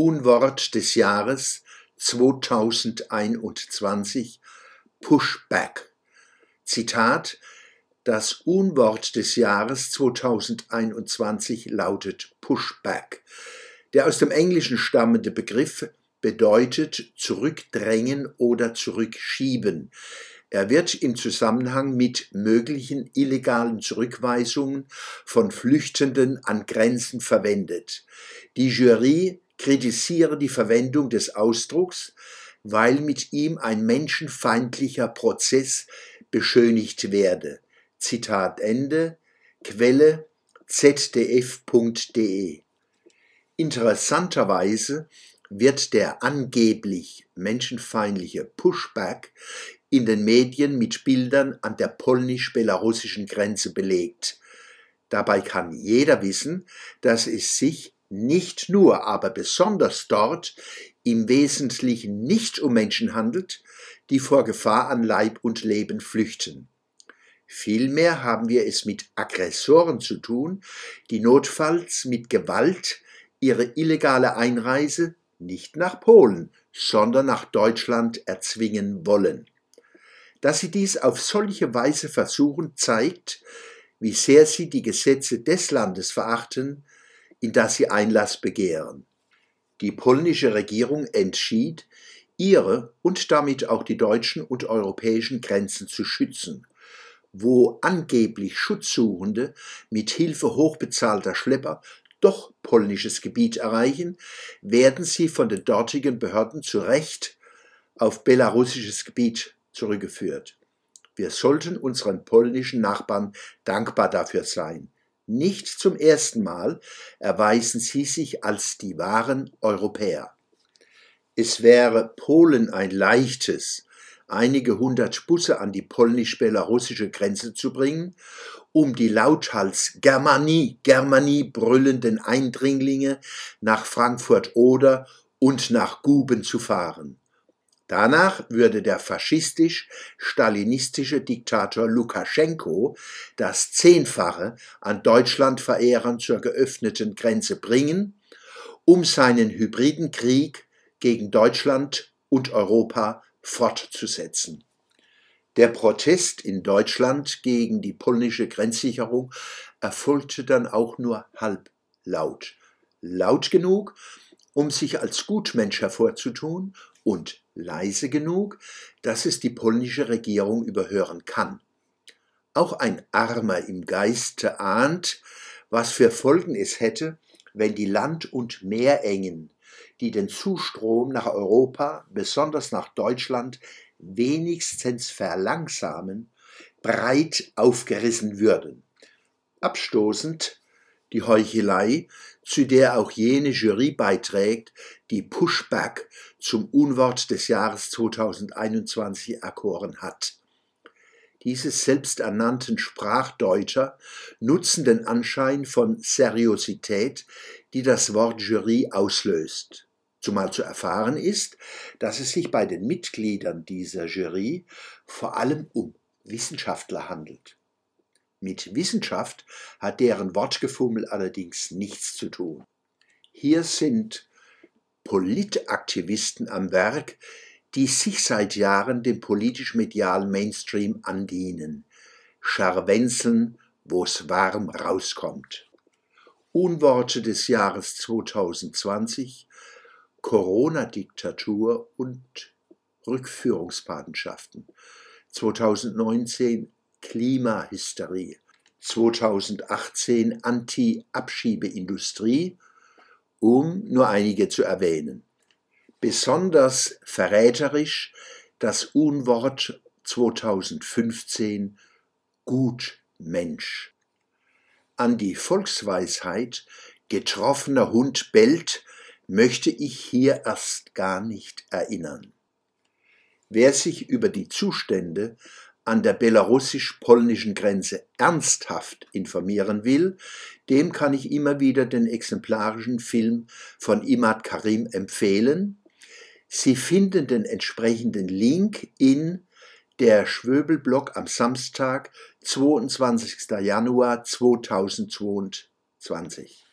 Unwort des Jahres 2021 Pushback. Zitat Das Unwort des Jahres 2021 lautet Pushback. Der aus dem Englischen stammende Begriff bedeutet zurückdrängen oder zurückschieben. Er wird im Zusammenhang mit möglichen illegalen Zurückweisungen von Flüchtenden an Grenzen verwendet. Die Jury kritisiere die Verwendung des Ausdrucks, weil mit ihm ein menschenfeindlicher Prozess beschönigt werde. Zitat Ende. Quelle zdf.de. Interessanterweise wird der angeblich menschenfeindliche Pushback in den Medien mit Bildern an der polnisch-belarussischen Grenze belegt. Dabei kann jeder wissen, dass es sich nicht nur, aber besonders dort im Wesentlichen nicht um Menschen handelt, die vor Gefahr an Leib und Leben flüchten. Vielmehr haben wir es mit Aggressoren zu tun, die notfalls mit Gewalt ihre illegale Einreise nicht nach Polen, sondern nach Deutschland erzwingen wollen. Dass sie dies auf solche Weise versuchen, zeigt, wie sehr sie die Gesetze des Landes verachten, in das sie Einlass begehren. Die polnische Regierung entschied, ihre und damit auch die deutschen und europäischen Grenzen zu schützen. Wo angeblich Schutzsuchende mit Hilfe hochbezahlter Schlepper doch polnisches Gebiet erreichen, werden sie von den dortigen Behörden zu Recht auf belarussisches Gebiet zurückgeführt. Wir sollten unseren polnischen Nachbarn dankbar dafür sein. Nicht zum ersten Mal erweisen sie sich als die wahren Europäer. Es wäre Polen ein leichtes, einige hundert Busse an die polnisch-belarussische Grenze zu bringen, um die lauthals Germanie, Germanie brüllenden Eindringlinge nach Frankfurt oder und nach Guben zu fahren. Danach würde der faschistisch-stalinistische Diktator Lukaschenko das Zehnfache an Deutschlandverehrern zur geöffneten Grenze bringen, um seinen hybriden Krieg gegen Deutschland und Europa fortzusetzen. Der Protest in Deutschland gegen die polnische Grenzsicherung erfolgte dann auch nur halblaut. Laut genug, um sich als Gutmensch hervorzutun und leise genug, dass es die polnische Regierung überhören kann. Auch ein Armer im Geiste ahnt, was für Folgen es hätte, wenn die Land- und Meerengen, die den Zustrom nach Europa, besonders nach Deutschland, wenigstens verlangsamen, breit aufgerissen würden. Abstoßend die Heuchelei, zu der auch jene Jury beiträgt, die Pushback zum Unwort des Jahres 2021 erkoren hat. Diese selbsternannten Sprachdeuter nutzen den Anschein von Seriosität, die das Wort Jury auslöst. Zumal zu erfahren ist, dass es sich bei den Mitgliedern dieser Jury vor allem um Wissenschaftler handelt. Mit Wissenschaft hat deren Wortgefummel allerdings nichts zu tun. Hier sind Politaktivisten am Werk, die sich seit Jahren dem politisch-medialen Mainstream andienen, scharwenzeln, wo's warm rauskommt. Unworte des Jahres 2020, Corona-Diktatur und Rückführungspatenschaften. 2019 Klimahysterie, 2018 Anti-Abschiebeindustrie, um nur einige zu erwähnen. Besonders verräterisch das Unwort 2015 Gutmensch. An die Volksweisheit getroffener Hund bellt möchte ich hier erst gar nicht erinnern. Wer sich über die Zustände an der belarussisch-polnischen Grenze ernsthaft informieren will, dem kann ich immer wieder den exemplarischen Film von Imad Karim empfehlen. Sie finden den entsprechenden Link in der Schwöbelblog am Samstag, 22. Januar 2022.